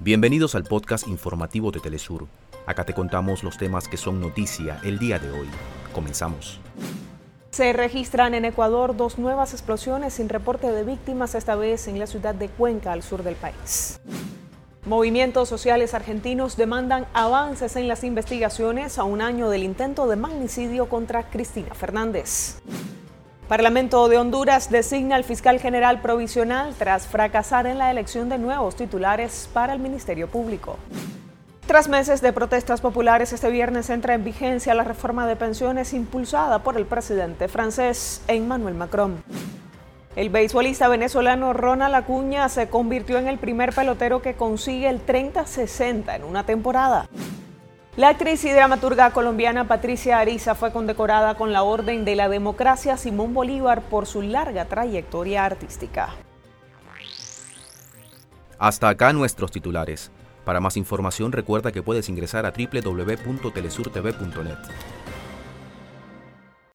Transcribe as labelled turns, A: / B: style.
A: Bienvenidos al podcast informativo de Telesur. Acá te contamos los temas que son noticia el día de hoy. Comenzamos.
B: Se registran en Ecuador dos nuevas explosiones sin reporte de víctimas, esta vez en la ciudad de Cuenca, al sur del país. Movimientos sociales argentinos demandan avances en las investigaciones a un año del intento de magnicidio contra Cristina Fernández. Parlamento de Honduras designa al fiscal general provisional tras fracasar en la elección de nuevos titulares para el Ministerio Público. Tras meses de protestas populares, este viernes entra en vigencia la reforma de pensiones impulsada por el presidente francés Emmanuel Macron. El beisbolista venezolano Ronald Acuña se convirtió en el primer pelotero que consigue el 30-60 en una temporada. La actriz y dramaturga colombiana Patricia Ariza fue condecorada con la Orden de la Democracia Simón Bolívar por su larga trayectoria artística.
A: Hasta acá nuestros titulares. Para más información recuerda que puedes ingresar a www.telesurtv.net.